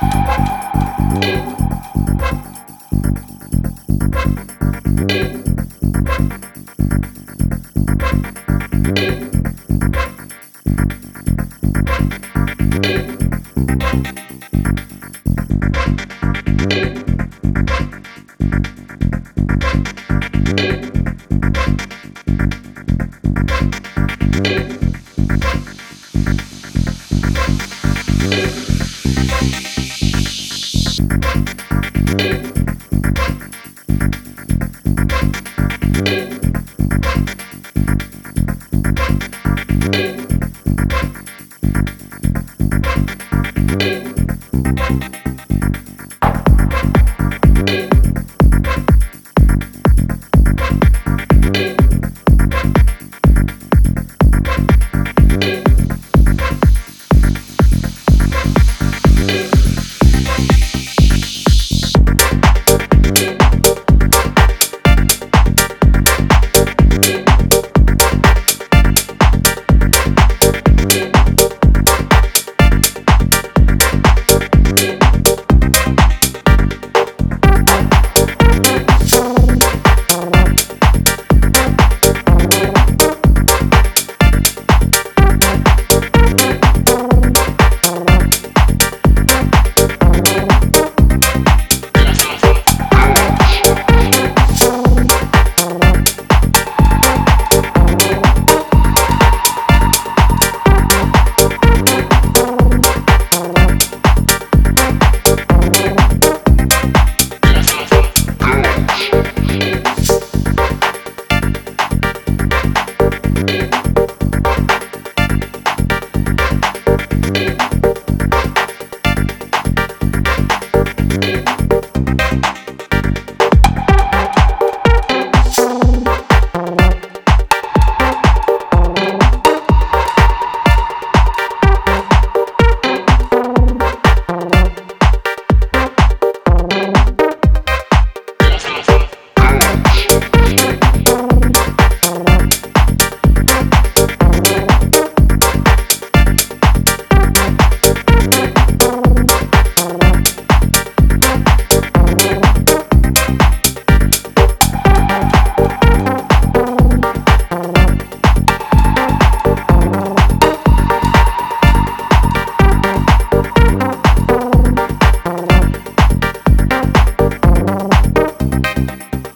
Thank